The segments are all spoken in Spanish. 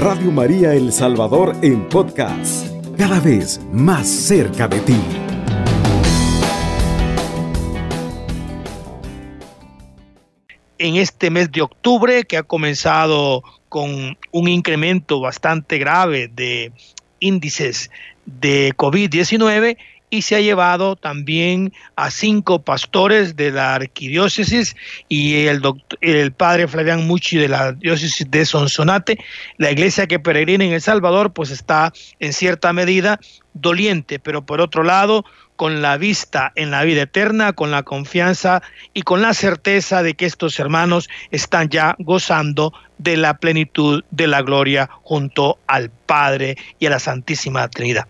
Radio María El Salvador en podcast, cada vez más cerca de ti. En este mes de octubre, que ha comenzado con un incremento bastante grave de índices de COVID-19, y se ha llevado también a cinco pastores de la arquidiócesis y el, el padre Flavián Muchi de la diócesis de Sonsonate. La iglesia que peregrina en El Salvador pues está en cierta medida doliente, pero por otro lado con la vista en la vida eterna, con la confianza y con la certeza de que estos hermanos están ya gozando de la plenitud de la gloria junto al Padre y a la Santísima Trinidad.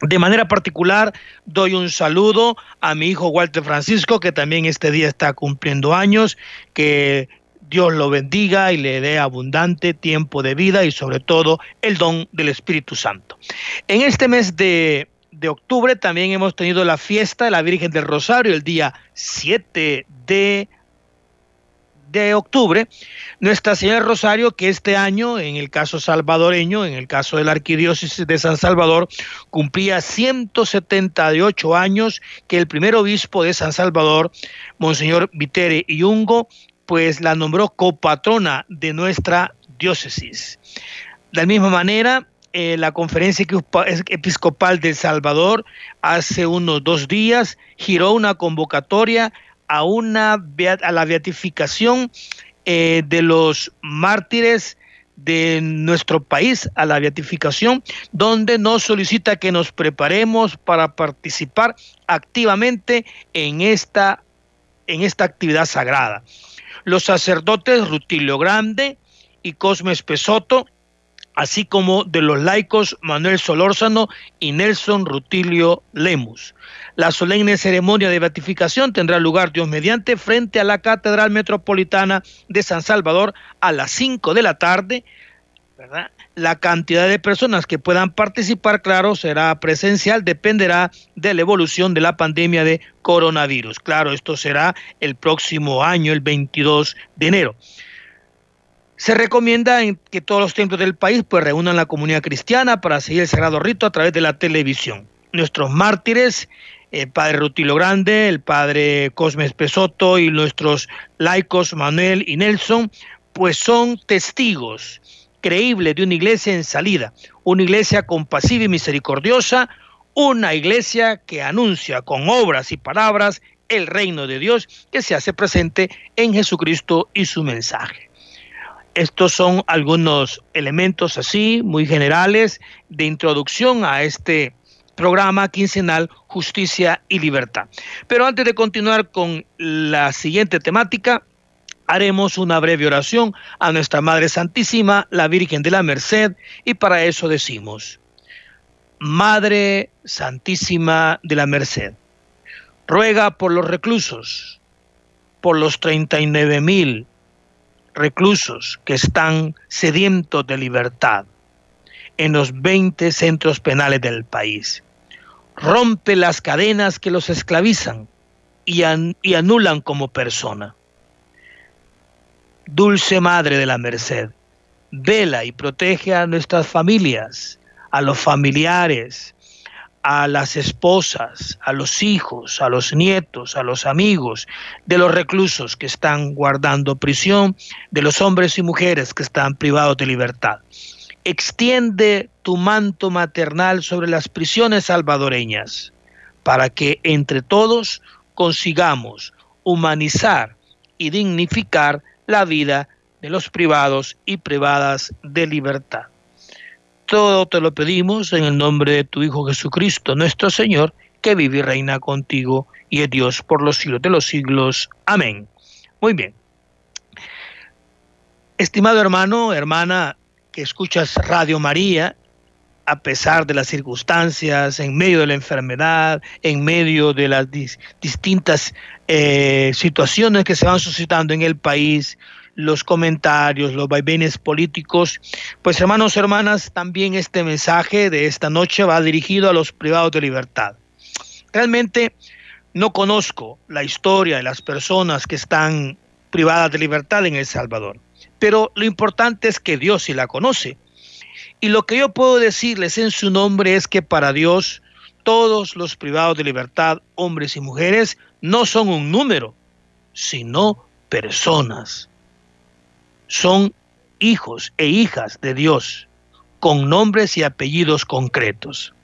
De manera particular, doy un saludo a mi hijo Walter Francisco, que también este día está cumpliendo años, que Dios lo bendiga y le dé abundante tiempo de vida y sobre todo el don del Espíritu Santo. En este mes de, de octubre también hemos tenido la fiesta de la Virgen del Rosario el día 7 de de octubre, Nuestra Señora Rosario, que este año, en el caso salvadoreño, en el caso de la Arquidiócesis de San Salvador, cumplía 178 años que el primer obispo de San Salvador, Monseñor Vitere Yungo, pues la nombró copatrona de nuestra diócesis. De la misma manera, eh, la conferencia episcopal de Salvador hace unos dos días giró una convocatoria a, una, a la beatificación eh, de los mártires de nuestro país, a la beatificación, donde nos solicita que nos preparemos para participar activamente en esta, en esta actividad sagrada. Los sacerdotes Rutilio Grande y Cosme Espesoto así como de los laicos Manuel Solórzano y Nelson Rutilio Lemus. La solemne ceremonia de beatificación tendrá lugar Dios mediante frente a la Catedral Metropolitana de San Salvador a las 5 de la tarde. La cantidad de personas que puedan participar, claro, será presencial, dependerá de la evolución de la pandemia de coronavirus. Claro, esto será el próximo año, el 22 de enero. Se recomienda que todos los templos del país pues reúnan la comunidad cristiana para seguir el sagrado rito a través de la televisión. Nuestros mártires, el padre Rutilo Grande, el padre Cosme Pesoto y nuestros laicos Manuel y Nelson, pues son testigos creíbles de una iglesia en salida, una iglesia compasiva y misericordiosa, una iglesia que anuncia con obras y palabras el reino de Dios que se hace presente en Jesucristo y su mensaje. Estos son algunos elementos así, muy generales, de introducción a este programa quincenal Justicia y Libertad. Pero antes de continuar con la siguiente temática, haremos una breve oración a nuestra Madre Santísima, la Virgen de la Merced, y para eso decimos, Madre Santísima de la Merced, ruega por los reclusos, por los 39 mil reclusos que están sedientos de libertad en los 20 centros penales del país. Rompe las cadenas que los esclavizan y, y anulan como persona. Dulce Madre de la Merced, vela y protege a nuestras familias, a los familiares, a las esposas, a los hijos, a los nietos, a los amigos de los reclusos que están guardando prisión, de los hombres y mujeres que están privados de libertad. Extiende tu manto maternal sobre las prisiones salvadoreñas para que entre todos consigamos humanizar y dignificar la vida de los privados y privadas de libertad. Todo te lo pedimos en el nombre de tu Hijo Jesucristo, nuestro Señor, que vive y reina contigo y es Dios por los siglos de los siglos. Amén. Muy bien. Estimado hermano, hermana, que escuchas Radio María, a pesar de las circunstancias, en medio de la enfermedad, en medio de las distintas eh, situaciones que se van suscitando en el país, los comentarios, los vaivenes políticos. Pues hermanos, hermanas, también este mensaje de esta noche va dirigido a los privados de libertad. Realmente no conozco la historia de las personas que están privadas de libertad en El Salvador, pero lo importante es que Dios sí la conoce. Y lo que yo puedo decirles en su nombre es que para Dios todos los privados de libertad, hombres y mujeres, no son un número, sino personas. Son hijos e hijas de Dios, con nombres y apellidos concretos.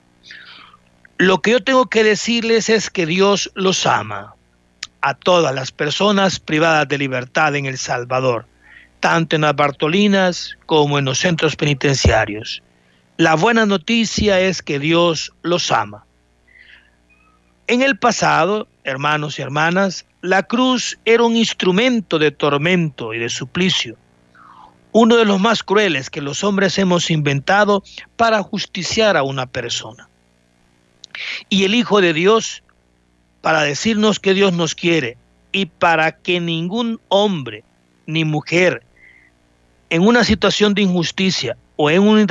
Lo que yo tengo que decirles es que Dios los ama a todas las personas privadas de libertad en El Salvador, tanto en las Bartolinas como en los centros penitenciarios. La buena noticia es que Dios los ama. En el pasado, hermanos y hermanas, la cruz era un instrumento de tormento y de suplicio, uno de los más crueles que los hombres hemos inventado para justiciar a una persona. Y el Hijo de Dios, para decirnos que Dios nos quiere y para que ningún hombre ni mujer en una situación de injusticia o en una,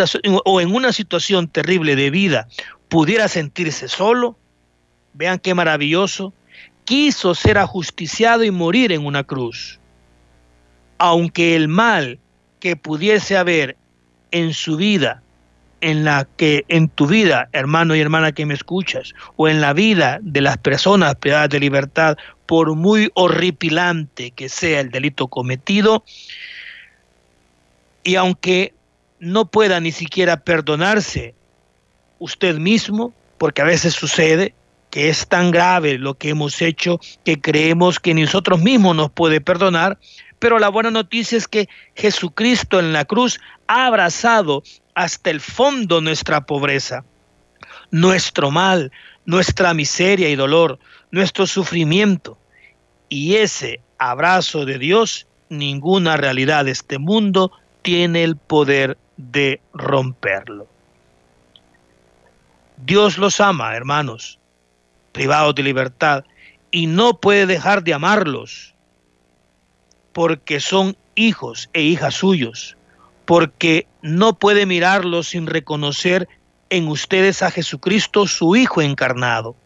o en una situación terrible de vida pudiera sentirse solo, vean qué maravilloso, quiso ser ajusticiado y morir en una cruz. Aunque el mal que pudiese haber en su vida, en la que en tu vida, hermano y hermana que me escuchas, o en la vida de las personas privadas de libertad, por muy horripilante que sea el delito cometido, y aunque no pueda ni siquiera perdonarse usted mismo, porque a veces sucede, que es tan grave lo que hemos hecho que creemos que nosotros mismos nos puede perdonar, pero la buena noticia es que Jesucristo en la cruz ha abrazado hasta el fondo nuestra pobreza, nuestro mal, nuestra miseria y dolor, nuestro sufrimiento. Y ese abrazo de Dios, ninguna realidad de este mundo tiene el poder de romperlo. Dios los ama, hermanos privados de libertad, y no puede dejar de amarlos, porque son hijos e hijas suyos, porque no puede mirarlos sin reconocer en ustedes a Jesucristo, su Hijo encarnado.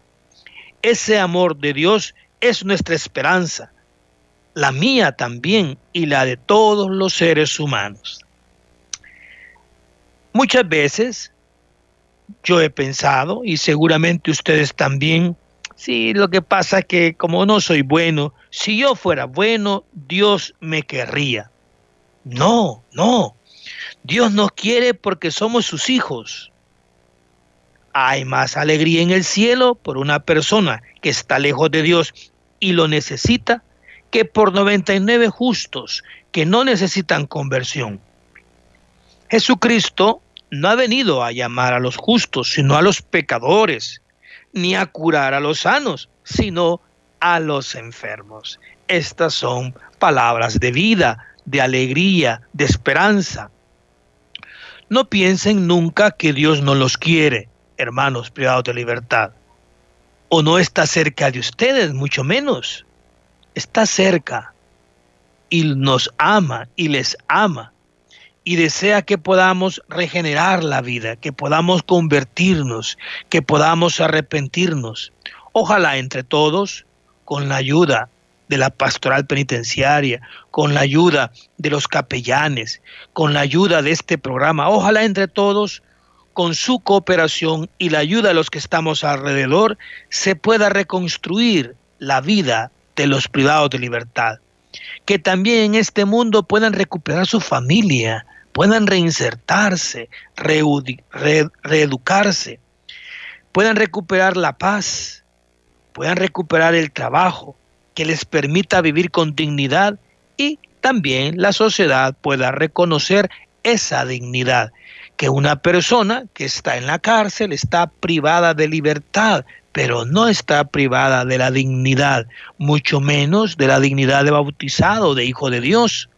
Ese amor de Dios es nuestra esperanza, la mía también y la de todos los seres humanos. Muchas veces yo he pensado, y seguramente ustedes también, sí, lo que pasa es que como no soy bueno, si yo fuera bueno, Dios me querría. No, no. Dios nos quiere porque somos sus hijos. Hay más alegría en el cielo por una persona que está lejos de Dios y lo necesita que por 99 justos que no necesitan conversión. Jesucristo no ha venido a llamar a los justos, sino a los pecadores, ni a curar a los sanos, sino a los enfermos. Estas son palabras de vida, de alegría, de esperanza. No piensen nunca que Dios no los quiere, hermanos privados de libertad. O no está cerca de ustedes, mucho menos. Está cerca y nos ama y les ama y desea que podamos regenerar la vida, que podamos convertirnos, que podamos arrepentirnos. Ojalá entre todos, con la ayuda de la pastoral penitenciaria, con la ayuda de los capellanes, con la ayuda de este programa, ojalá entre todos, con su cooperación y la ayuda de los que estamos alrededor, se pueda reconstruir la vida de los privados de libertad. Que también en este mundo puedan recuperar su familia, puedan reinsertarse, reeducarse, puedan recuperar la paz, puedan recuperar el trabajo que les permita vivir con dignidad y también la sociedad pueda reconocer esa dignidad, que una persona que está en la cárcel está privada de libertad, pero no está privada de la dignidad, mucho menos de la dignidad de bautizado, de hijo de Dios.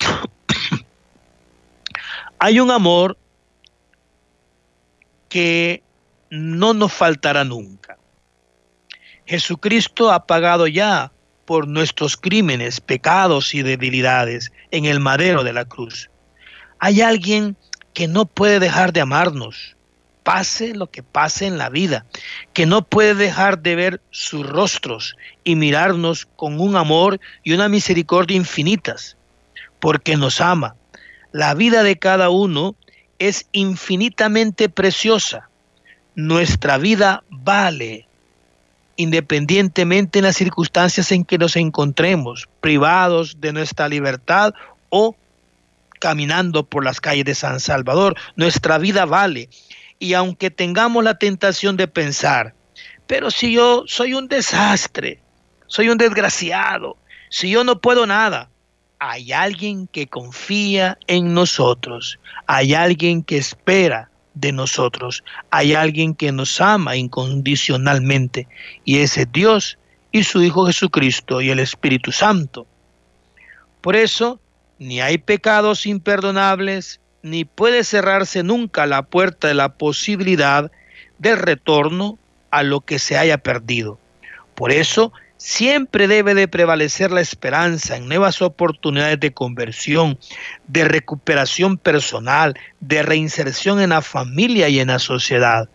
Hay un amor que no nos faltará nunca. Jesucristo ha pagado ya por nuestros crímenes, pecados y debilidades en el madero de la cruz. Hay alguien que no puede dejar de amarnos, pase lo que pase en la vida, que no puede dejar de ver sus rostros y mirarnos con un amor y una misericordia infinitas, porque nos ama, La vida de cada uno es infinitamente preciosa. Nuestra vida vale, independientemente en las circunstancias en que nos encontremos, privados de nuestra libertad o caminando por las calles de San Salvador. Nuestra vida vale. Y aunque tengamos la tentación de pensar, pero si yo soy un desastre, soy un desgraciado, si yo no puedo nada, hay alguien que confía en nosotros, hay alguien que espera de nosotros, hay alguien que nos ama incondicionalmente y ese es Dios y su Hijo Jesucristo y el Espíritu Santo. Por eso, ni hay pecados imperdonables, ni puede cerrarse nunca la puerta de la posibilidad del retorno a lo que se haya perdido. Por eso, siempre debe de prevalecer la esperanza en nuevas oportunidades de conversión, de recuperación personal, de reinserción en la familia y en la sociedad,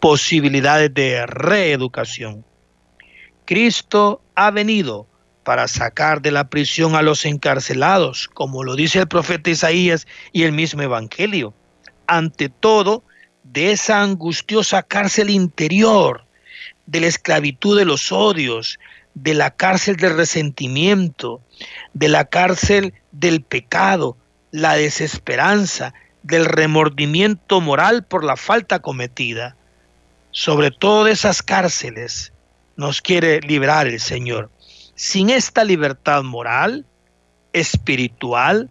posibilidades de reeducación. Cristo ha venido para sacar de la prisión a los encarcelados, como lo dice el profeta Isaías y el mismo Evangelio. Ante todo, de esa angustiosa cárcel interior, de la esclavitud de los odios, de la cárcel del resentimiento, de la cárcel del pecado, la desesperanza, del remordimiento moral por la falta cometida. Sobre todo de esas cárceles nos quiere librar el Señor. Sin esta libertad moral, espiritual,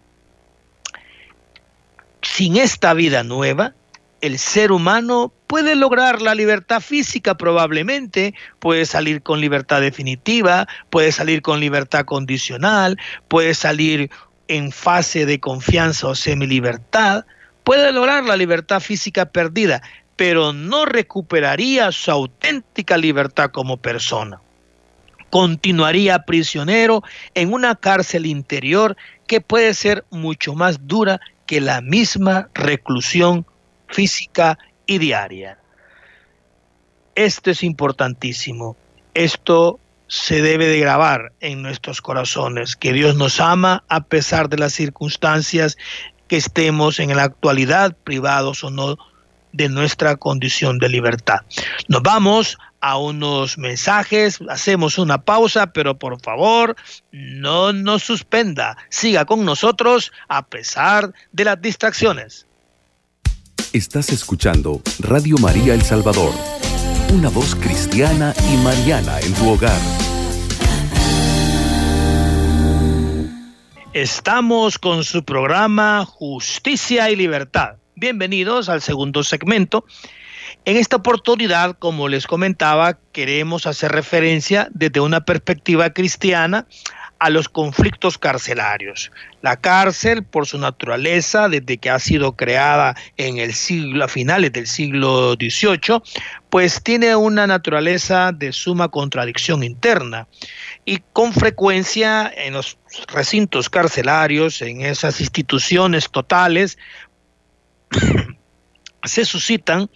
sin esta vida nueva, el ser humano puede lograr la libertad física probablemente, puede salir con libertad definitiva, puede salir con libertad condicional, puede salir en fase de confianza o semilibertad, puede lograr la libertad física perdida, pero no recuperaría su auténtica libertad como persona. Continuaría prisionero en una cárcel interior que puede ser mucho más dura que la misma reclusión física y diaria. Esto es importantísimo. Esto se debe de grabar en nuestros corazones, que Dios nos ama a pesar de las circunstancias que estemos en la actualidad, privados o no, de nuestra condición de libertad. Nos vamos a unos mensajes, hacemos una pausa, pero por favor no nos suspenda, siga con nosotros a pesar de las distracciones. Estás escuchando Radio María El Salvador, una voz cristiana y mariana en tu hogar. Estamos con su programa Justicia y Libertad. Bienvenidos al segundo segmento en esta oportunidad, como les comentaba, queremos hacer referencia desde una perspectiva cristiana a los conflictos carcelarios. La cárcel, por su naturaleza, desde que ha sido creada en el siglo, a finales del siglo XVIII, pues tiene una naturaleza de suma contradicción interna. Y con frecuencia en los recintos carcelarios, en esas instituciones totales, se suscitan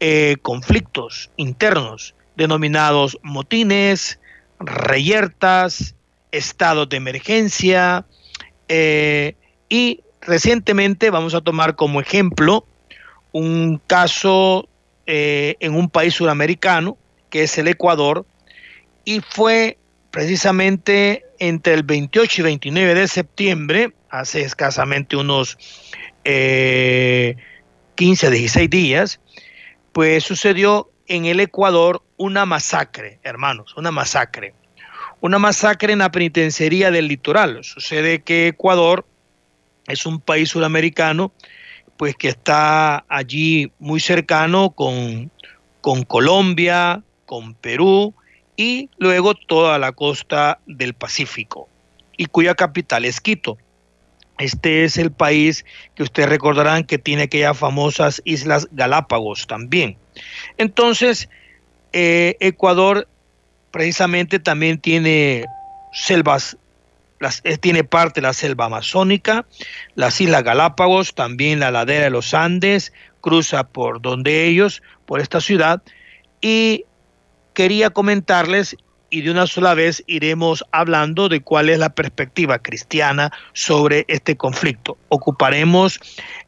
eh, conflictos internos denominados motines, reyertas, estados de emergencia eh, y recientemente vamos a tomar como ejemplo un caso eh, en un país suramericano que es el Ecuador y fue precisamente entre el 28 y 29 de septiembre, hace escasamente unos 15 a 16 días, pues sucedió en el Ecuador una masacre, hermanos, una masacre. Una masacre en la penitenciaría del litoral. Sucede que Ecuador es un país sudamericano, pues que está allí muy cercano con, con Colombia, con Perú y luego toda la costa del Pacífico, y cuya capital es Quito. Este es el país que ustedes recordarán que tiene aquellas famosas Islas Galápagos también. Entonces, eh, Ecuador precisamente también tiene selvas, las, eh, tiene parte la selva amazónica, las Islas Galápagos, también la ladera de los Andes, cruza por donde ellos, por esta ciudad, y quería comentarles y de una sola vez iremos hablando de cuál es la perspectiva cristiana sobre este conflicto. Ocuparemos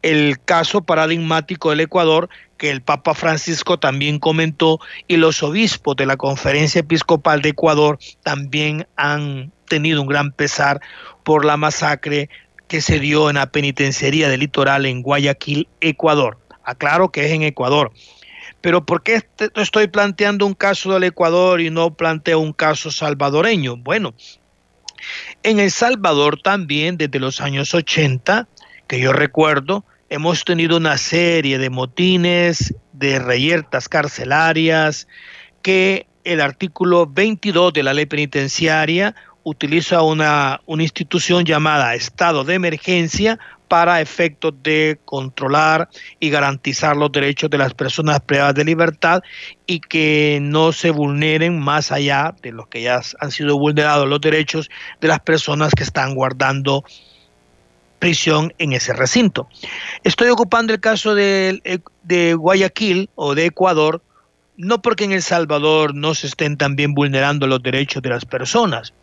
el caso paradigmático del Ecuador que el Papa Francisco también comentó y los obispos de la Conferencia Episcopal de Ecuador también han tenido un gran pesar por la masacre que se dio en la penitenciaría del litoral en Guayaquil, Ecuador. Aclaro que es en Ecuador. Pero ¿por qué estoy planteando un caso del Ecuador y no planteo un caso salvadoreño? Bueno, en El Salvador también desde los años 80, que yo recuerdo, hemos tenido una serie de motines, de reyertas carcelarias, que el artículo 22 de la ley penitenciaria utiliza una, una institución llamada estado de emergencia para efectos de controlar y garantizar los derechos de las personas privadas de libertad y que no se vulneren más allá de los que ya han sido vulnerados los derechos de las personas que están guardando prisión en ese recinto. Estoy ocupando el caso de, de Guayaquil o de Ecuador, no porque en El Salvador no se estén también vulnerando los derechos de las personas,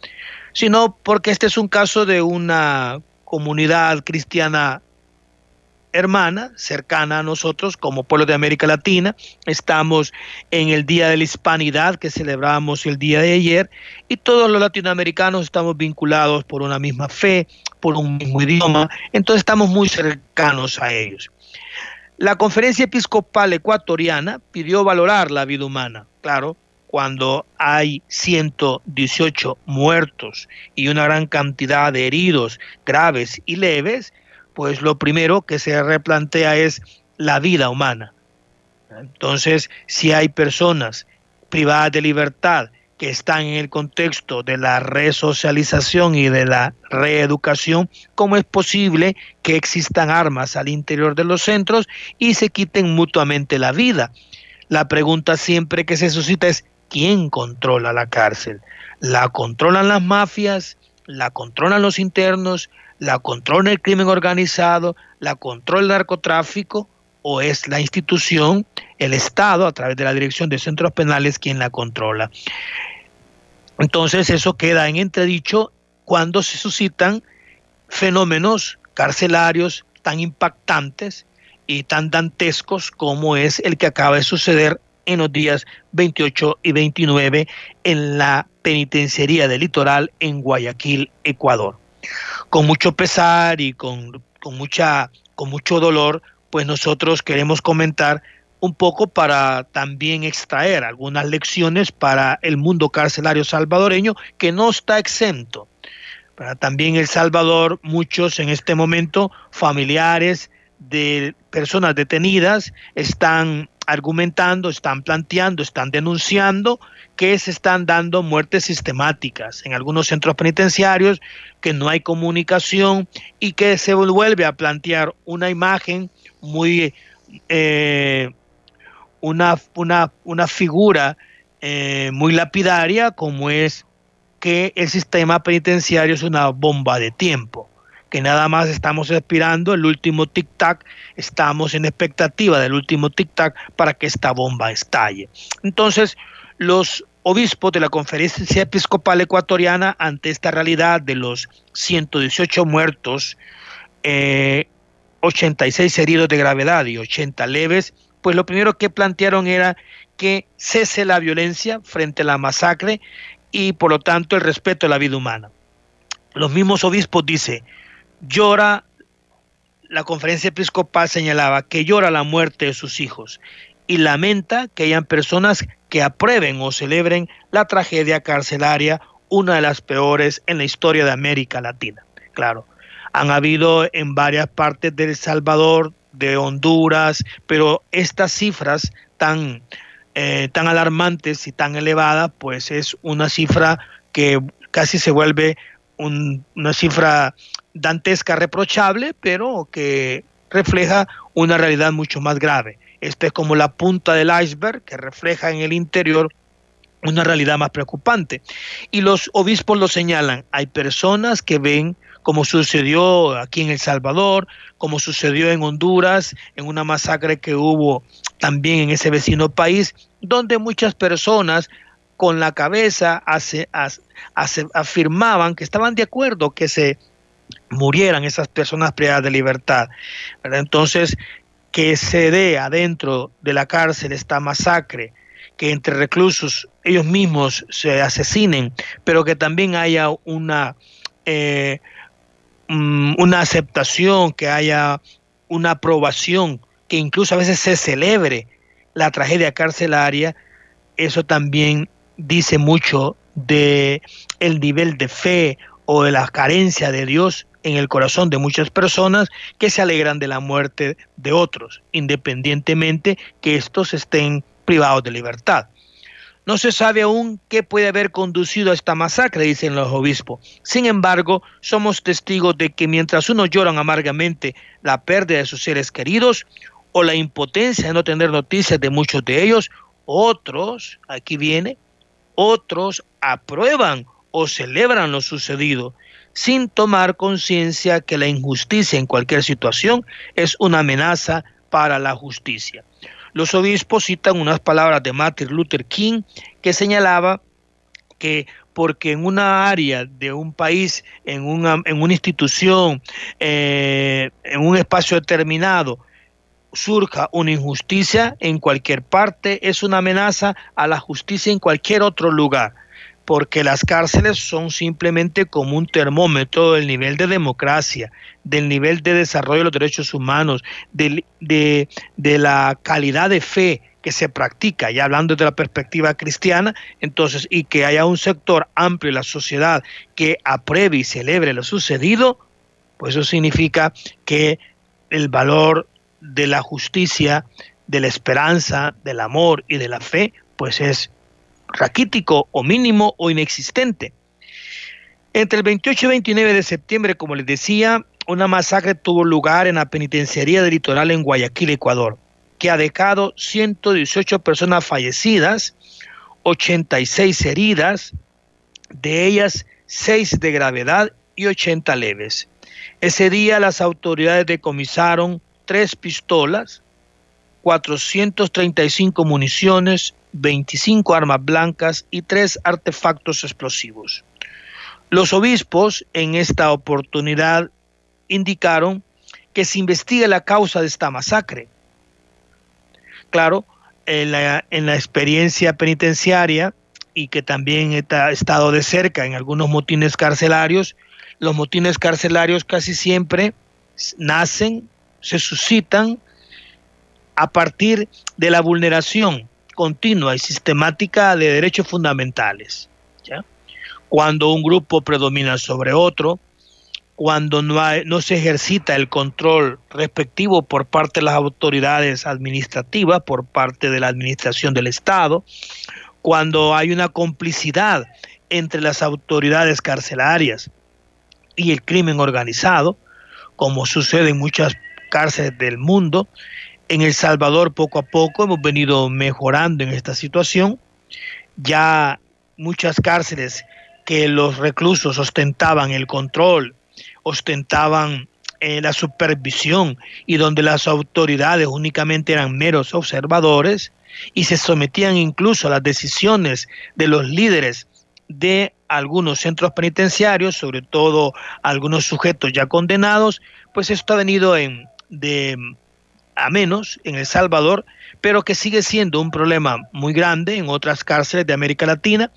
sino porque este es un caso de una comunidad cristiana hermana, cercana a nosotros como pueblo de América Latina. Estamos en el Día de la Hispanidad que celebramos el día de ayer y todos los latinoamericanos estamos vinculados por una misma fe, por un mismo idioma, entonces estamos muy cercanos a ellos. La Conferencia Episcopal Ecuatoriana pidió valorar la vida humana, claro, cuando hay 118 muertos y una gran cantidad de heridos graves y leves, pues lo primero que se replantea es la vida humana. Entonces, si hay personas privadas de libertad que están en el contexto de la resocialización y de la reeducación, ¿cómo es posible que existan armas al interior de los centros y se quiten mutuamente la vida? La pregunta siempre que se suscita es, quién controla la cárcel. La controlan las mafias, la controlan los internos, la controla el crimen organizado, la controla el narcotráfico o es la institución, el Estado, a través de la Dirección de Centros Penales, quien la controla. Entonces eso queda en entredicho cuando se suscitan fenómenos carcelarios tan impactantes y tan dantescos como es el que acaba de suceder en los días 28 y 29 en la penitenciaría del litoral en Guayaquil, Ecuador. Con mucho pesar y con, con, mucha, con mucho dolor, pues nosotros queremos comentar un poco para también extraer algunas lecciones para el mundo carcelario salvadoreño que no está exento. Para también El Salvador, muchos en este momento familiares de personas detenidas están argumentando, están planteando, están denunciando que se están dando muertes sistemáticas en algunos centros penitenciarios, que no hay comunicación y que se vuelve a plantear una imagen muy, eh, una, una, una, figura eh, muy lapidaria como es que el sistema penitenciario es una bomba de tiempo que nada más estamos esperando el último tic-tac, estamos en expectativa del último tic-tac para que esta bomba estalle. Entonces, los obispos de la Conferencia Episcopal Ecuatoriana, ante esta realidad de los 118 muertos, 86 eh, heridos de gravedad y 80 leves, pues lo primero que plantearon era que cese la violencia frente a la masacre y por lo tanto el respeto a la vida humana. Los mismos obispos dicen, llora, la conferencia episcopal señalaba que llora la muerte de sus hijos y lamenta que hayan personas que aprueben o celebren la tragedia carcelaria, una de las peores en la historia de América Latina. Claro, han habido en varias partes de El Salvador, de Honduras, pero estas cifras tan, eh, tan alarmantes y tan elevadas, pues es una cifra que casi se vuelve una cifra dantesca, reprochable, pero que refleja una realidad mucho más grave. Esta es como la punta del iceberg que refleja en el interior una realidad más preocupante. Y los obispos lo señalan. Hay personas que ven como sucedió aquí en El Salvador, como sucedió en Honduras, en una masacre que hubo también en ese vecino país, donde muchas personas con la cabeza afirmaban que estaban de acuerdo que se murieran esas personas privadas de libertad. Entonces, que se dé adentro de la cárcel esta masacre, que entre reclusos ellos mismos se asesinen, pero que también haya una, eh, mm, una aceptación, que haya una aprobación, que incluso a veces se celebre la tragedia carcelaria, eso también dice mucho de el nivel de fe o de la carencia de Dios en el corazón de muchas personas que se alegran de la muerte de otros, independientemente que estos estén privados de libertad. No se sabe aún qué puede haber conducido a esta masacre, dicen los obispos. Sin embargo, somos testigos de que mientras unos lloran amargamente la pérdida de sus seres queridos o la impotencia de no tener noticias de muchos de ellos, otros, aquí viene, otros aprueban o celebran lo sucedido sin tomar conciencia que la injusticia en cualquier situación es una amenaza para la justicia. Los obispos citan unas palabras de Martin Luther King que señalaba que porque en una área de un país, en una, en una institución, eh, en un espacio determinado, surja una injusticia en cualquier parte, es una amenaza a la justicia en cualquier otro lugar porque las cárceles son simplemente como un termómetro del nivel de democracia, del nivel de desarrollo de los derechos humanos, de, de, la calidad de fe que se practica, ya hablando de la perspectiva cristiana, entonces, y que haya un sector amplio de la sociedad que apruebe y celebre lo sucedido, pues eso significa que el valor de la justicia, de la esperanza, del amor y de la fe, pues es raquítico o mínimo o inexistente. Entre el 28 y 29 de septiembre, como les decía, una masacre tuvo lugar en la penitenciaría del litoral en Guayaquil, Ecuador, que ha dejado 118 personas fallecidas, 86 heridas, de ellas 6 de gravedad y 80 leves. Ese día las autoridades decomisaron tres pistolas, 435 municiones, 25 armas blancas y tres artefactos explosivos. Los obispos en esta oportunidad indicaron que se investigue la causa de esta masacre. Claro, en la, en la experiencia penitenciaria y que también he estado de cerca en algunos motines carcelarios, los motines carcelarios casi siempre nacen, se suscitan a partir de la vulneración continua y sistemática de derechos fundamentales. Cuando un grupo predomina sobre otro, cuando no, no se ejercita el control respectivo por parte de las autoridades administrativas, por parte de la administración del Estado, cuando hay una complicidad entre las autoridades carcelarias y el crimen organizado, como sucede en muchas cárceles del mundo, en El Salvador poco a poco hemos venido mejorando en esta situación. Ya muchas cárceles que los reclusos ostentaban el control, ostentaban eh, la supervisión y donde las autoridades únicamente eran meros observadores y se sometían incluso a las decisiones de los líderes de algunos centros penitenciarios, sobre todo algunos sujetos ya condenados, pues esto ha venido en, de a menos en El Salvador, pero que sigue siendo un problema muy grande en otras cárceles de América Latina,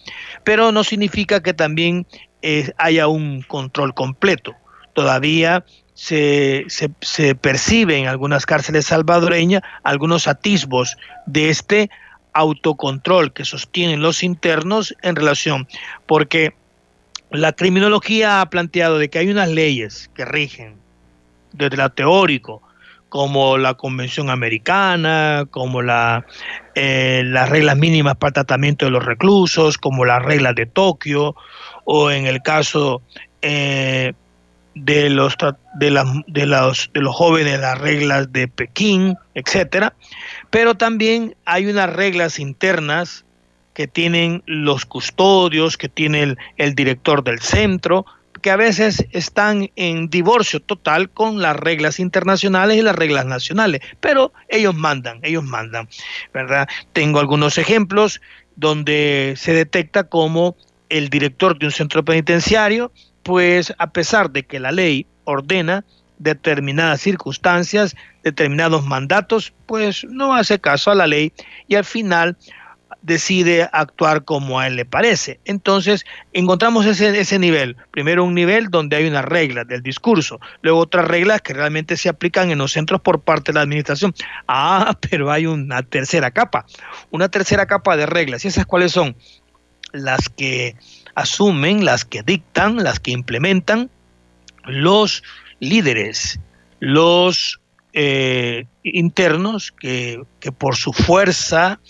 pero no significa que también eh, haya un control completo. Todavía se, se, percibe en algunas cárceles salvadoreñas algunos atisbos de este autocontrol que sostienen los internos en relación, porque la criminología ha planteado de que hay unas leyes que rigen desde lo teórico, como la Convención Americana, como la, eh, las reglas mínimas para el tratamiento de los reclusos, como las reglas de Tokio, o en el caso eh, de, los, de, los, de los jóvenes, las reglas de Pekín, etcétera. Pero también hay unas reglas internas que tienen los custodios, que tiene el director del centro, que a veces están en divorcio total con las reglas internacionales y las reglas nacionales, pero ellos mandan, ellos mandan, ¿verdad? Tengo algunos ejemplos donde se detecta como el director de un centro penitenciario, pues a pesar de que la ley ordena determinadas circunstancias, determinados mandatos, pues no hace caso a la ley y al final decide actuar como a él le parece. Entonces, encontramos ese, ese nivel. Primero un nivel donde hay unas reglas del discurso, luego otras reglas que realmente se aplican en los centros por parte de la administración. Ah, pero hay una tercera capa, una tercera capa de reglas. ¿Y esas cuáles son? Las que asumen, las que dictan, las que implementan los líderes, los eh, internos que, que, por su fuerza,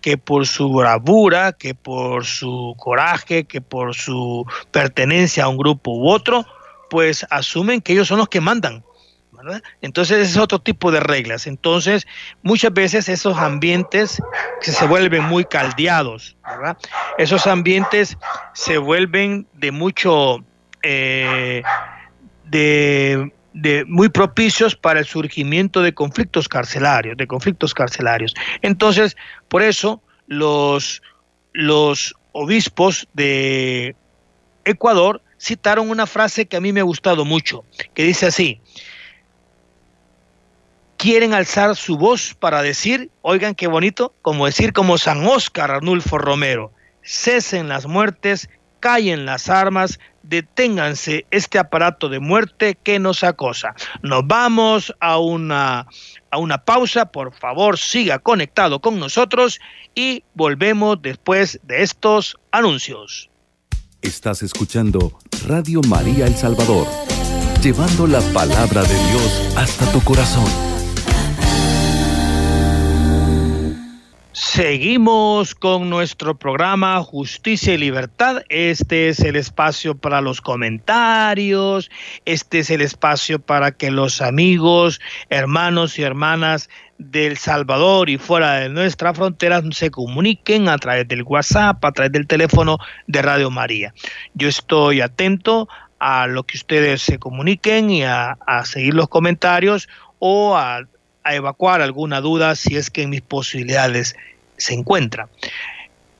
que por su bravura, que por su coraje, que por su pertenencia a un grupo u otro, pues asumen que ellos son los que mandan. Entonces es otro tipo de reglas. Entonces muchas veces esos ambientes se, se vuelven muy caldeados, ¿verdad? Esos ambientes se vuelven de mucho, eh, de de, muy propicios para el surgimiento de conflictos carcelarios, de conflictos carcelarios. Entonces, por eso los, los obispos de Ecuador citaron una frase que a mí me ha gustado mucho, que dice así, quieren alzar su voz para decir, oigan qué bonito, como decir como San Óscar Arnulfo Romero, cesen las muertes, callen las armas, deténganse este aparato de muerte que nos acosa. Nos vamos a una, a una pausa, por favor siga conectado con nosotros y volvemos después de estos anuncios. Estás escuchando Radio María El Salvador, llevando la palabra de Dios hasta tu corazón. Seguimos con nuestro programa Justicia y Libertad. Este es el espacio para los comentarios, este es el espacio para que los amigos, hermanos y hermanas del Salvador y fuera de nuestras fronteras se comuniquen a través del WhatsApp, a través del teléfono de Radio María. Yo estoy atento a lo que ustedes se comuniquen y a, seguir los comentarios o a, a evacuar alguna duda si es que en mis posibilidades se encuentra.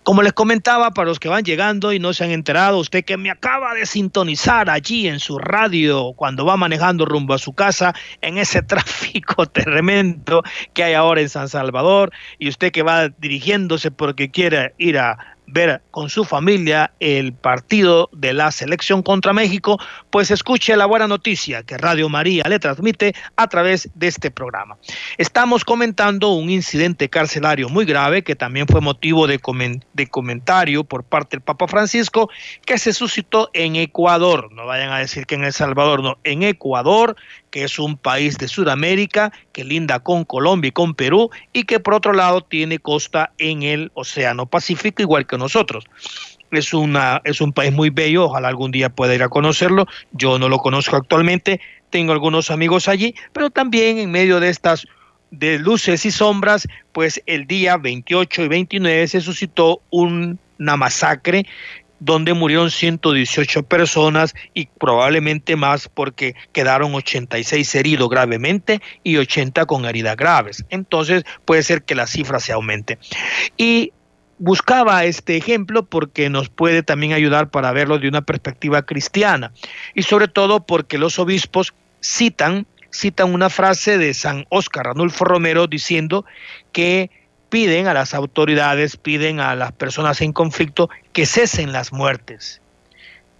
Como les comentaba, para los que van llegando y no se han enterado, usted que me acaba de sintonizar allí en su radio cuando va manejando rumbo a su casa en ese tráfico tremendo que hay ahora en San Salvador, y usted que va dirigiéndose porque quiere ir a ver con su familia el partido de la selección contra México, pues escuche la buena noticia que Radio María le transmite a través de este programa. Estamos comentando un incidente carcelario muy grave que también fue motivo de, de comentario por parte del Papa Francisco que se suscitó en Ecuador. No vayan a decir que en El Salvador, no, en Ecuador, que es un país de Sudamérica que linda con Colombia y con Perú y que por otro lado tiene costa en el Océano Pacífico igual que nosotros. Es, una, es un país muy bello, ojalá algún día pueda ir a conocerlo. Yo no lo conozco actualmente, tengo algunos amigos allí, pero también en medio de estas de luces y sombras, pues el día 28 y 29 se suscitó una masacre donde murieron 118 personas y probablemente más porque quedaron 86 heridos gravemente y 80 con heridas graves. Entonces puede ser que la cifra se aumente. Y buscaba este ejemplo porque nos puede también ayudar para verlo de una perspectiva cristiana y sobre todo porque los obispos citan citan una frase de San Óscar Ranulfo Romero diciendo que piden a las autoridades, piden a las personas en conflicto que cesen las muertes,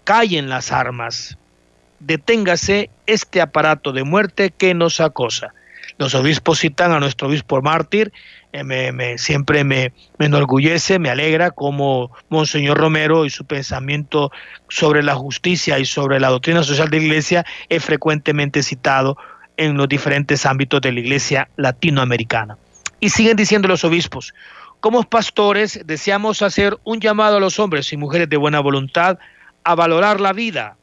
callen las armas, deténgase este aparato de muerte que nos acosa. Los obispos citan a nuestro obispo mártir, eh, me, siempre me, me, enorgullece, me alegra como Monseñor Romero y su pensamiento sobre la justicia y sobre la doctrina social de la Iglesia es frecuentemente citado en los diferentes ámbitos de la Iglesia latinoamericana. Y siguen diciendo los obispos, como pastores deseamos hacer un llamado a los hombres y mujeres de buena voluntad a valorar la vida,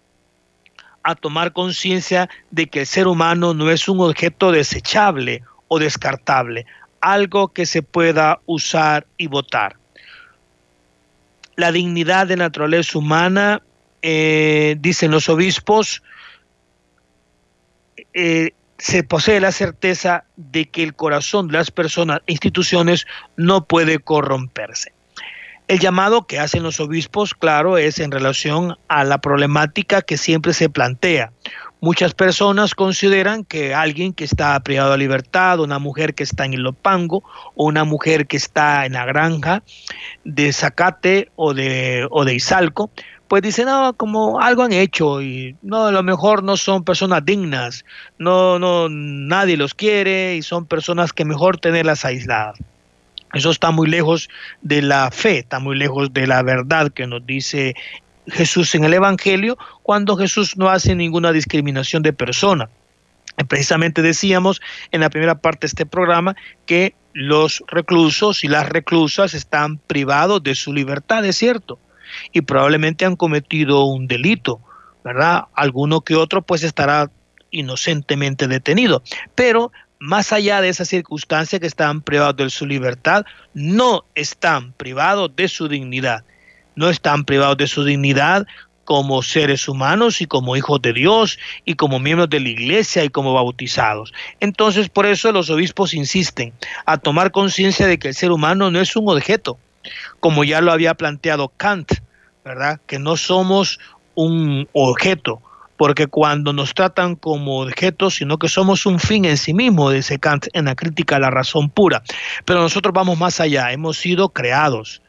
a tomar conciencia de que el ser humano no es un objeto desechable o descartable, algo que se pueda usar y votar. La dignidad de naturaleza humana, eh, dicen los obispos, eh, se posee la certeza de que el corazón de las personas e instituciones no puede corromperse. El llamado que hacen los obispos, claro, es en relación a la problemática que siempre se plantea. Muchas personas consideran que alguien que está privado de libertad, una mujer que está en el Lopango, o una mujer que está en la granja de Zacate o de, o de Izalco, pues dicen, no, como algo han hecho y no, a lo mejor no son personas dignas, no, no, nadie los quiere y son personas que mejor tenerlas aisladas. Eso está muy lejos de la fe, está muy lejos de la verdad que nos dice Jesús en el Evangelio, cuando Jesús no hace ninguna discriminación de persona. Precisamente decíamos en la primera parte de este programa que los reclusos y las reclusas están privados de su libertad, es cierto, y probablemente han cometido un delito, ¿verdad? Alguno que otro pues estará inocentemente detenido, pero más allá de esa circunstancia que están privados de su libertad, no están privados de su dignidad. No están privados de su dignidad como seres humanos y como hijos de Dios y como miembros de la iglesia y como bautizados. Entonces, por eso los obispos insisten a tomar conciencia de que el ser humano no es un objeto, como ya lo había planteado Kant, ¿verdad? Que no somos un objeto, porque cuando nos tratan como objetos, sino que somos un fin en sí mismo, dice Kant en la crítica a la razón pura. Pero nosotros vamos más allá, hemos sido creados,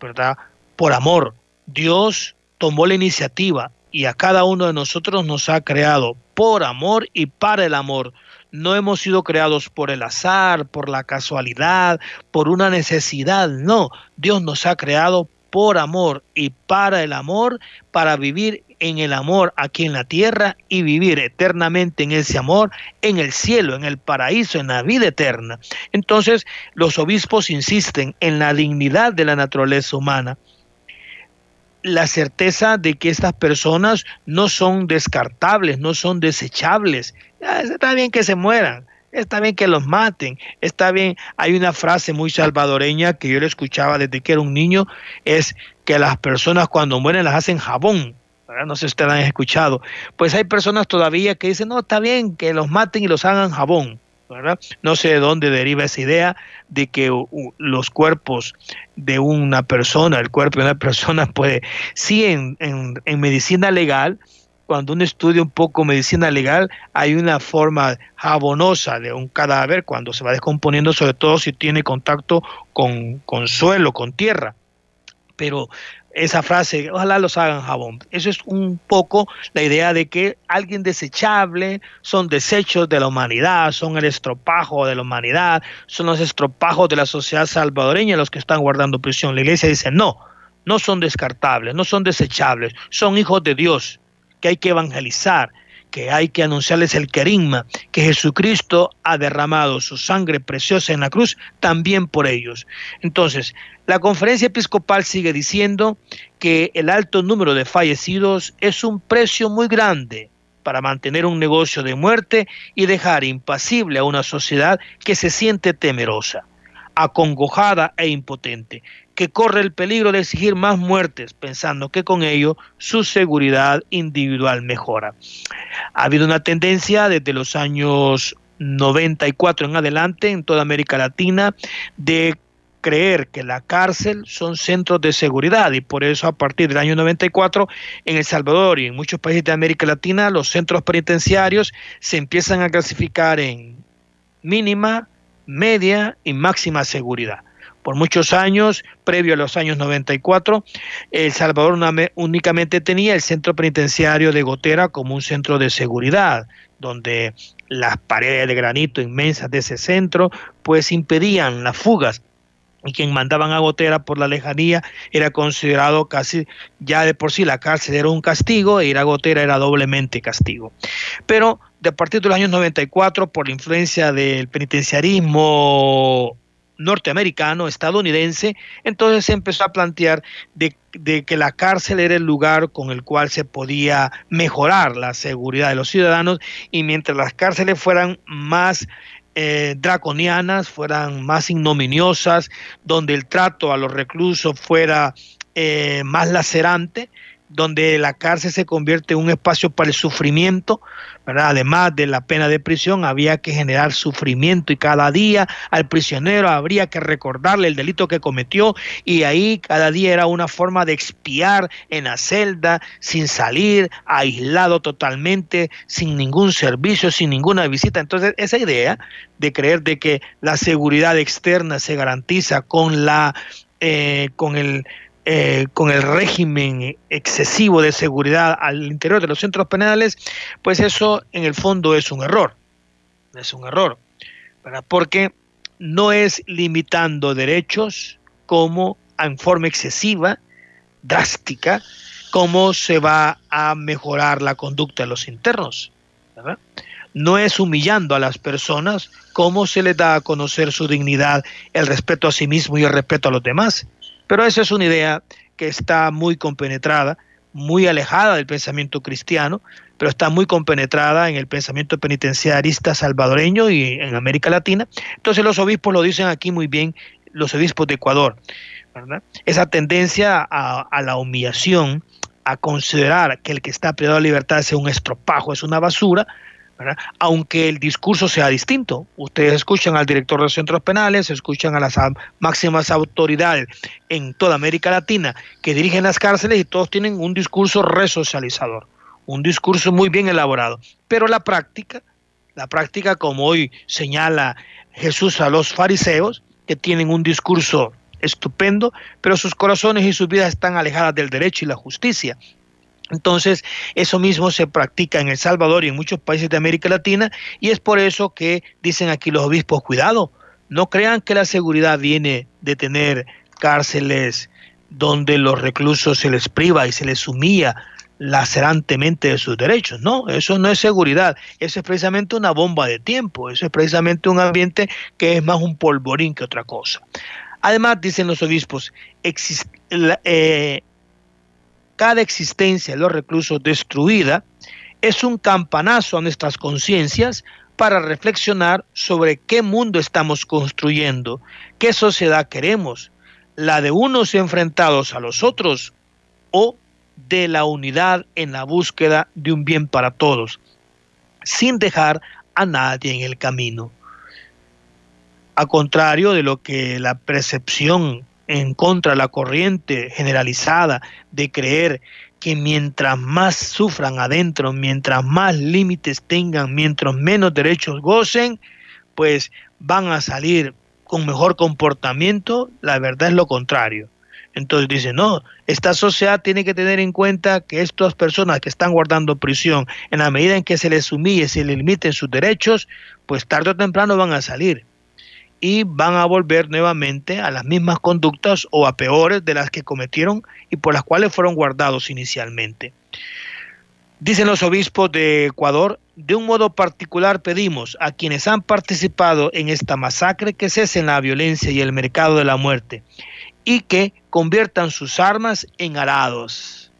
¿verdad? Por amor. Dios tomó la iniciativa y a cada uno de nosotros nos ha creado por amor y para el amor. No hemos sido creados por el azar, por la casualidad, por una necesidad. No, Dios nos ha creado por amor y para el amor, para vivir en el amor aquí en la tierra y vivir eternamente en ese amor, en el cielo, en el paraíso, en la vida eterna. Entonces, los obispos insisten en la dignidad de la naturaleza humana, la certeza de que estas personas no son descartables, no son desechables. está bien que se mueran, está bien que los maten, está bien. Hay una frase muy salvadoreña que yo le escuchaba desde que era un niño, es que las personas cuando mueren las hacen jabón. No sé si ustedes han escuchado. Pues hay personas todavía que dicen, no, está bien que los maten y los hagan jabón. ¿verdad? No sé de dónde deriva esa idea de que los cuerpos de una persona, el cuerpo de una persona puede, sí en, en medicina legal, cuando uno estudia un poco medicina legal, hay una forma jabonosa de un cadáver cuando se va descomponiendo, sobre todo si tiene contacto con, con suelo, con tierra. Pero esa frase, ojalá los hagan jabón. Eso es un poco la idea de que alguien desechable son desechos de la humanidad, son el estropajo de la humanidad, son los estropajos de la sociedad salvadoreña los que están guardando prisión. La iglesia dice, no, no son descartables, no son desechables, son hijos de Dios que hay que evangelizar, que hay que anunciarles el querigma, que Jesucristo ha derramado su sangre preciosa en la cruz también por ellos. Entonces, la conferencia episcopal sigue diciendo que el alto número de fallecidos es un precio muy grande para mantener un negocio de muerte y dejar impasible a una sociedad que se siente temerosa, acongojada e impotente que corre el peligro de exigir más muertes, pensando que con ello su seguridad individual mejora. Ha habido una tendencia desde los años 94 en adelante en toda América Latina de creer que la cárcel son centros de seguridad y por eso a partir del año 94 en El Salvador y en muchos países de América Latina los centros penitenciarios se empiezan a clasificar en mínima, media y máxima seguridad. Por muchos años, previo a los años 94, El Salvador únicamente tenía el centro penitenciario de Gotera como un centro de seguridad, donde las paredes de granito inmensas de ese centro pues impedían las fugas y quien mandaban a Gotera por la lejanía era considerado casi ya de por sí la cárcel era un castigo e ir a Gotera era doblemente castigo. Pero de a partir de los años 94, por la influencia del penitenciarismo norteamericano, estadounidense, entonces se empezó a plantear de, que la cárcel era el lugar con el cual se podía mejorar la seguridad de los ciudadanos y mientras las cárceles fueran más eh, draconianas, fueran más ignominiosas, donde el trato a los reclusos fuera eh, más lacerante, donde la cárcel se convierte en un espacio para el sufrimiento, ¿verdad? además de la pena de prisión, había que generar sufrimiento y cada día al prisionero habría que recordarle el delito que cometió y ahí cada día era una forma de expiar en la celda, sin salir, aislado totalmente, sin ningún servicio, sin ninguna visita. Entonces, esa idea de creer de que la seguridad externa se garantiza con la eh, con el eh, con el régimen excesivo de seguridad al interior de los centros penales, pues eso en el fondo es un error. Es un error. Porque no es limitando derechos como en forma excesiva, drástica, cómo se va a mejorar la conducta de los internos. No es humillando a las personas cómo se les da a conocer su dignidad, el respeto a sí mismo y el respeto a los demás. Pero esa es una idea que está muy compenetrada, muy alejada del pensamiento cristiano, pero está muy compenetrada en el pensamiento penitenciarista salvadoreño y en América Latina. Entonces los obispos lo dicen aquí muy bien, los obispos de Ecuador. Esa tendencia a, a la humillación, a considerar que el que está privado de libertad es un estropajo, es una basura, aunque el discurso sea distinto. Ustedes escuchan al director de centros penales, escuchan a las máximas autoridades en toda América Latina que dirigen las cárceles y todos tienen un discurso resocializador, un discurso muy bien elaborado. Pero la práctica, la práctica como hoy señala Jesús a los fariseos, que tienen un discurso estupendo, pero sus corazones y sus vidas están alejadas del derecho y la justicia. Entonces, eso mismo se practica en El Salvador y en muchos países de América Latina y es por eso que dicen aquí los obispos, cuidado, no crean que la seguridad viene de tener cárceles donde los reclusos se les priva y se les humilla lacerantemente de sus derechos. No, eso no es seguridad, eso es precisamente una bomba de tiempo, eso es precisamente un ambiente que es más un polvorín que otra cosa. Además, dicen los obispos, existe, eh, cada existencia de los reclusos destruida es un campanazo a nuestras conciencias para reflexionar sobre qué mundo estamos construyendo, qué sociedad queremos, la de unos enfrentados a los otros o de la unidad en la búsqueda de un bien para todos, sin dejar a nadie en el camino. A contrario de lo que la percepción en contra de la corriente generalizada de creer que mientras más sufran adentro, mientras más límites tengan, mientras menos derechos gocen, pues van a salir con mejor comportamiento, la verdad es lo contrario. Entonces dice, no, esta sociedad tiene que tener en cuenta que estas personas que están guardando prisión, en la medida en que se les humille, se les limiten sus derechos, pues tarde o temprano van a salir y van a volver nuevamente a las mismas conductas o a peores de las que cometieron y por las cuales fueron guardados inicialmente. Dicen los obispos de Ecuador, de un modo particular pedimos a quienes han participado en esta masacre que cesen la violencia y el mercado de la muerte y que conviertan sus armas en arados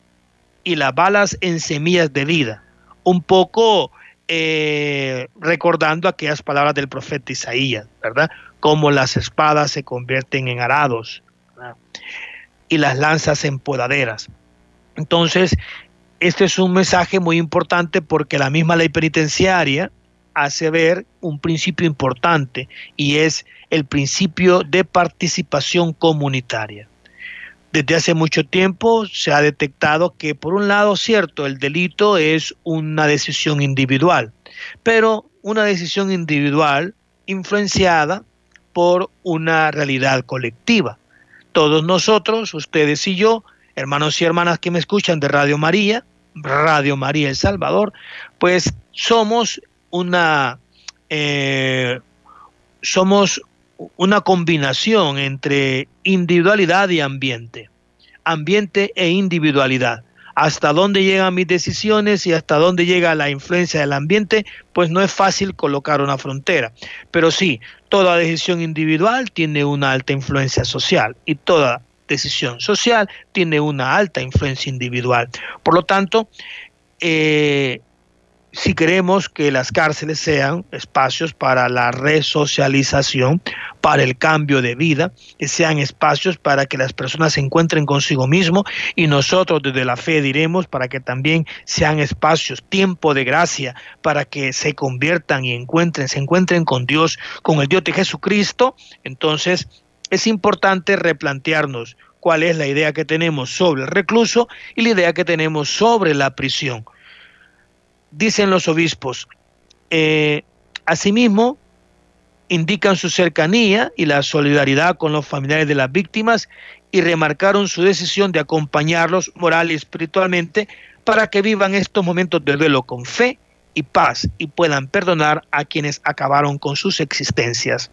y las balas en semillas de vida. Un poco eh, recordando aquellas palabras del profeta Isaías, ¿verdad? Como las espadas se convierten en arados y las lanzas en podaderas. Entonces, este es un mensaje muy importante porque la misma ley penitenciaria hace ver un principio importante y es el principio de participación comunitaria. Desde hace mucho tiempo se ha detectado que, por un lado, cierto, el delito es una decisión individual, pero una decisión individual influenciada por una realidad colectiva. Todos nosotros, ustedes y yo, hermanos y hermanas que me escuchan de Radio María, Radio María El Salvador, pues somos una, eh, somos una combinación entre individualidad y ambiente, ambiente e individualidad. Hasta dónde llegan mis decisiones y hasta dónde llega la influencia del ambiente, pues no es fácil colocar una frontera. Pero sí, toda decisión individual tiene una alta influencia social y toda decisión social tiene una alta influencia individual. Por lo tanto, eh, si queremos que las cárceles sean espacios para la resocialización, para el cambio de vida, que sean espacios para que las personas se encuentren consigo mismo y nosotros desde la fe diremos para que también sean espacios, tiempo de gracia, para que se conviertan y encuentren, se encuentren con Dios, con el Dios de Jesucristo, entonces es importante replantearnos cuál es la idea que tenemos sobre el recluso y la idea que tenemos sobre la prisión. Dicen los obispos, eh, asimismo, indican su cercanía y la solidaridad con los familiares de las víctimas y remarcaron su decisión de acompañarlos moral y espiritualmente para que vivan estos momentos de duelo con fe y paz y puedan perdonar a quienes acabaron con sus existencias.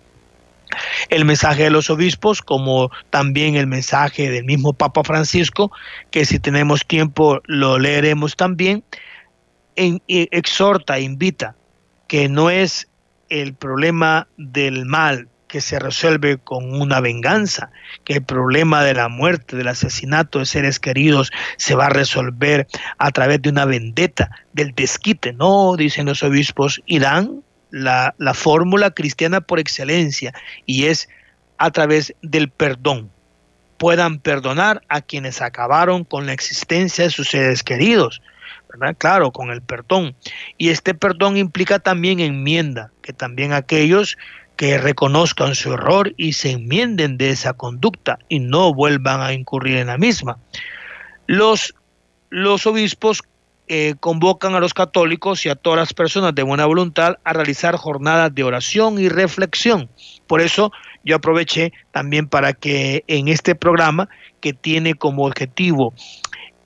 El mensaje de los obispos, como también el mensaje del mismo Papa Francisco, que si tenemos tiempo lo leeremos también, exhorta, invita, que no es el problema del mal que se resuelve con una venganza, que el problema de la muerte, del asesinato de seres queridos se va a resolver a través de una vendetta, del desquite. No, dicen los obispos, irán la, la fórmula cristiana por excelencia y es a través del perdón. Puedan perdonar a quienes acabaron con la existencia de sus seres queridos. Claro, con el perdón. Y este perdón implica también enmienda, que también aquellos que reconozcan su error y se enmienden de esa conducta y no vuelvan a incurrir en la misma. Los, los obispos eh, convocan a los católicos y a todas las personas de buena voluntad a realizar jornadas de oración y reflexión. Por eso yo aproveché también para que en este programa, que tiene como objetivo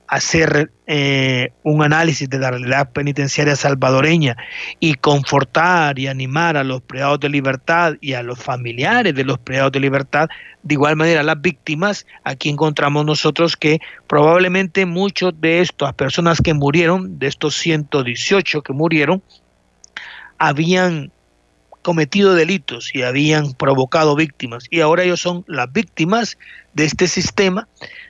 hacer eh, un análisis de la realidad penitenciaria salvadoreña y confortar y animar a los privados de libertad y a los familiares de los privados de libertad, de igual manera las víctimas, aquí encontramos nosotros que probablemente muchos de estas personas que murieron, de estos 118 que murieron, habían cometido delitos y habían provocado víctimas. Y ahora ellos son las víctimas de este sistema,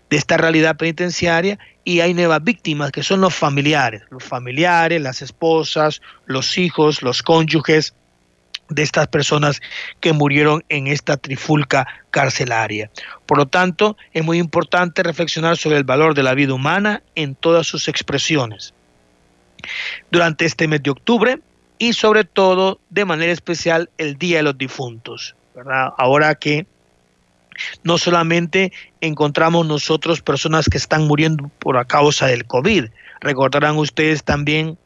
de esta realidad penitenciaria y hay nuevas víctimas que son los familiares, los familiares, las esposas, los hijos, los cónyuges de estas personas que murieron en esta trifulca carcelaria. Por lo tanto, es muy importante reflexionar sobre el valor de la vida humana en todas sus expresiones. Durante este mes de octubre y sobre todo de manera especial el Día de los Difuntos, Ahora que no solamente encontramos nosotros personas que están muriendo por causa del COVID, recordarán ustedes también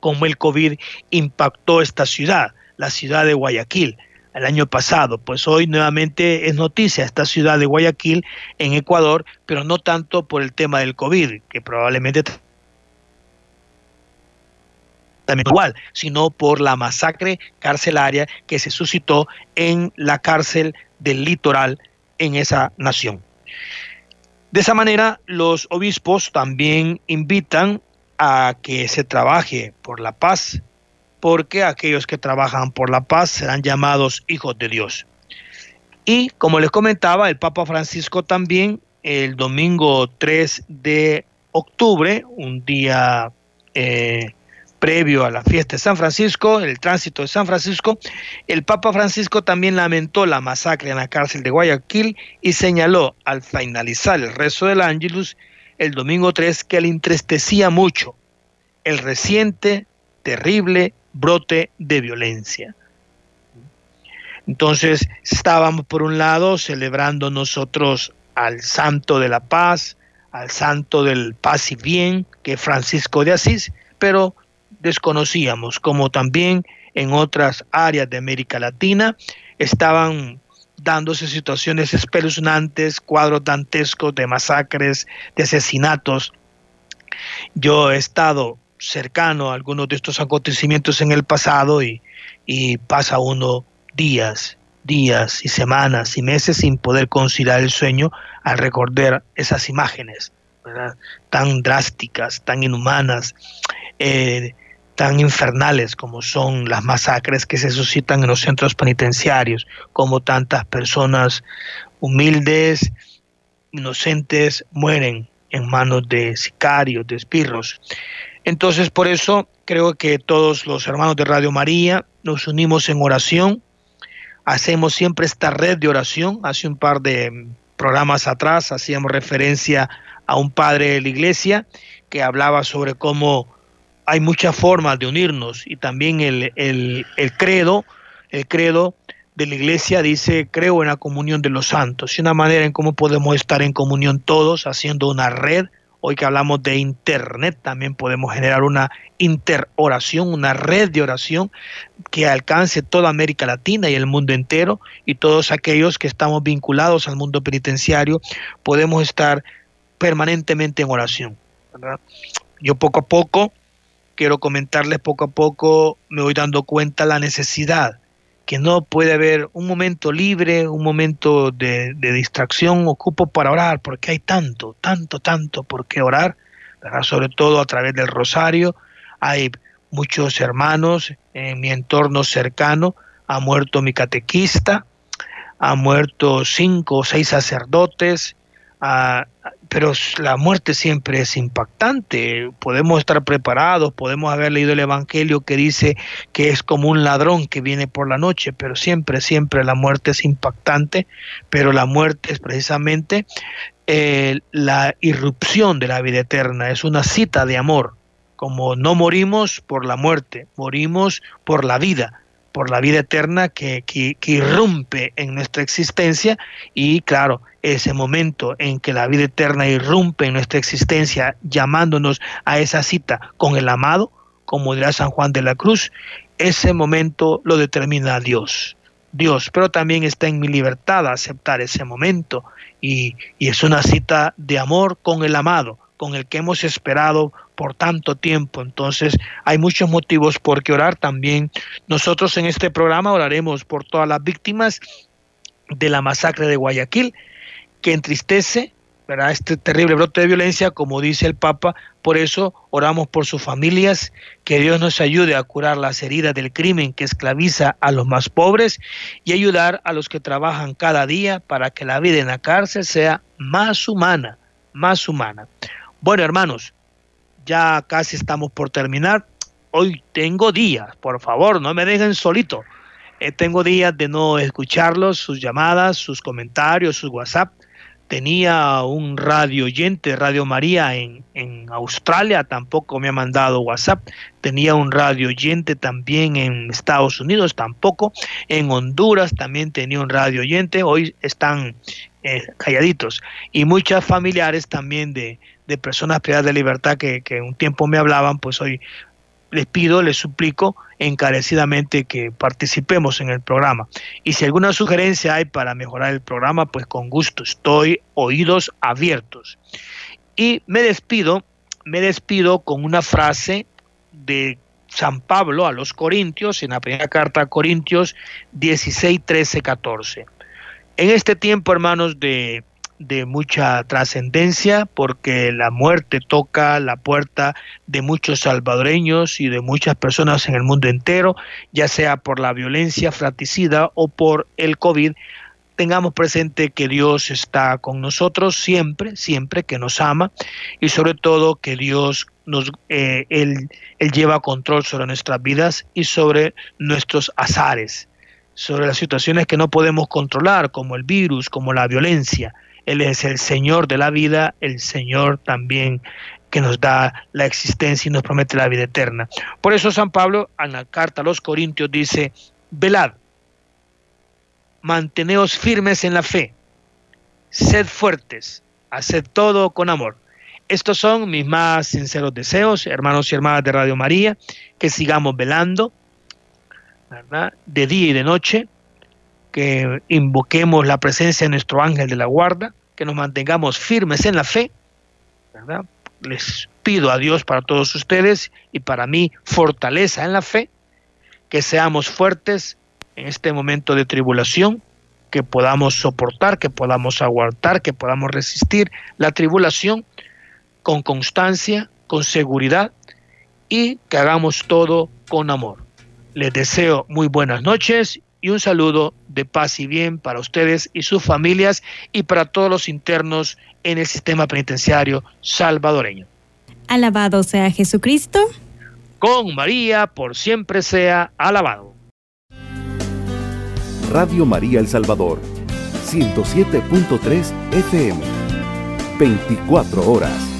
cómo el COVID impactó esta ciudad, la ciudad de Guayaquil, el año pasado. Pues hoy nuevamente es noticia esta ciudad de Guayaquil en Ecuador, pero no tanto por el tema del COVID, que probablemente también igual, sino por la masacre carcelaria que se suscitó en la cárcel del litoral en esa nación. De esa manera, los obispos también invitan a que se trabaje por la paz, porque aquellos que trabajan por la paz serán llamados hijos de Dios. Y como les comentaba, el Papa Francisco también el domingo 3 de octubre, un día eh, previo a la fiesta de San Francisco, el tránsito de San Francisco, el Papa Francisco también lamentó la masacre en la cárcel de Guayaquil y señaló al finalizar el rezo del Ángelus el domingo 3 que le entristecía mucho el reciente, terrible brote de violencia. Entonces estábamos por un lado celebrando nosotros al santo de la paz, al santo del paz y bien, que es Francisco de Asís, pero desconocíamos, como también en otras áreas de América Latina estaban dándose situaciones espeluznantes, cuadros dantescos de masacres, de asesinatos. Yo he estado cercano a algunos de estos acontecimientos en el pasado y, y pasa uno días, días y semanas y meses sin poder conciliar el sueño al recordar esas imágenes tan drásticas, tan inhumanas. Eh, tan infernales como son las masacres que se suscitan en los centros penitenciarios, como tantas personas humildes, inocentes, mueren en manos de sicarios, de espirros. Entonces, por eso creo que todos los hermanos de Radio María nos unimos en oración, hacemos siempre esta red de oración. Hace un par de programas atrás hacíamos referencia a un padre de la iglesia que hablaba sobre cómo hay muchas formas de unirnos y también el, el, credo, el credo de la iglesia dice, creo en la comunión de los santos, y una manera en cómo podemos estar en comunión todos, haciendo una red. Hoy que hablamos de internet, también podemos generar una interoración, una red de oración que alcance toda América Latina y el mundo entero, y todos aquellos que estamos vinculados al mundo penitenciario, podemos estar permanentemente en oración. Yo poco a poco, quiero comentarles poco a poco, me voy dando cuenta la necesidad que no puede haber un momento libre, un momento de, distracción, ocupo para orar, porque hay tanto, tanto, tanto por qué orar, sobre todo a través del rosario. Hay muchos hermanos en mi entorno cercano, ha muerto mi catequista, ha muerto cinco o seis sacerdotes, pero la muerte siempre es impactante. Podemos estar preparados, podemos haber leído el Evangelio que dice que es como un ladrón que viene por la noche, pero siempre, siempre la muerte es impactante, pero la muerte es precisamente eh, la irrupción de la vida eterna, es una cita de amor. Como no morimos por la muerte, morimos por la vida por la vida eterna que, que, irrumpe en nuestra existencia y claro, ese momento en que la vida eterna irrumpe en nuestra existencia llamándonos a esa cita con el amado, como dirá San Juan de la Cruz, ese momento lo determina Dios. Dios, pero también está en mi libertad aceptar ese momento y, y es una cita de amor con el amado, con el que hemos esperado por tanto tiempo. Entonces hay muchos motivos por qué orar. También nosotros en este programa oraremos por todas las víctimas de la masacre de Guayaquil, que entristece ¿verdad? este terrible brote de violencia, como dice el Papa. Por eso oramos por sus familias, que Dios nos ayude a curar las heridas del crimen que esclaviza a los más pobres y ayudar a los que trabajan cada día para que la vida en la cárcel sea más humana, más humana. Bueno, hermanos, ya casi estamos por terminar. Hoy tengo días, por favor, no me dejen solito. Eh, tengo días de no escucharlos, sus llamadas, sus comentarios, sus WhatsApp. Tenía un radio oyente, Radio María en, en Australia, tampoco me ha mandado WhatsApp. Tenía un radio oyente también en Estados Unidos, tampoco. En Honduras también tenía un radio oyente. Hoy están eh, calladitos. Y muchas familiares también de, de personas privadas de libertad que, que un tiempo me hablaban, pues hoy les pido, les suplico encarecidamente que participemos en el programa. Y si alguna sugerencia hay para mejorar el programa, pues con gusto, estoy oídos abiertos. Y me despido, me despido con una frase de San Pablo a los Corintios, en la primera carta a Corintios 16, 13, 14. En este tiempo, hermanos, de de mucha trascendencia porque la muerte toca la puerta de muchos salvadoreños y de muchas personas en el mundo entero, ya sea por la violencia fratricida o por el COVID. Tengamos presente que Dios está con nosotros siempre, siempre que nos ama y sobre todo que Dios nos, eh, él, él lleva control sobre nuestras vidas y sobre nuestros azares, sobre las situaciones que no podemos controlar, como el virus, como la violencia él es el Señor de la vida, el Señor también que nos da la existencia y nos promete la vida eterna. Por eso San Pablo en la carta a los Corintios dice, velad, manteneos firmes en la fe, sed fuertes, haced todo con amor. Estos son mis más sinceros deseos, hermanos y hermanas de Radio María, que sigamos velando, de día y de noche, que invoquemos la presencia de nuestro ángel de la guarda, que nos mantengamos firmes en la fe. Les pido a Dios para todos ustedes y para mí fortaleza en la fe, que seamos fuertes en este momento de tribulación, que podamos soportar, que podamos aguantar, que podamos resistir la tribulación con constancia, con seguridad y que hagamos todo con amor. Les deseo muy buenas noches y un saludo de paz y bien para ustedes y sus familias y para todos los internos en el sistema penitenciario salvadoreño. Alabado sea Jesucristo. Con María por siempre sea alabado. Radio María El Salvador, 107.3 FM, 24 horas.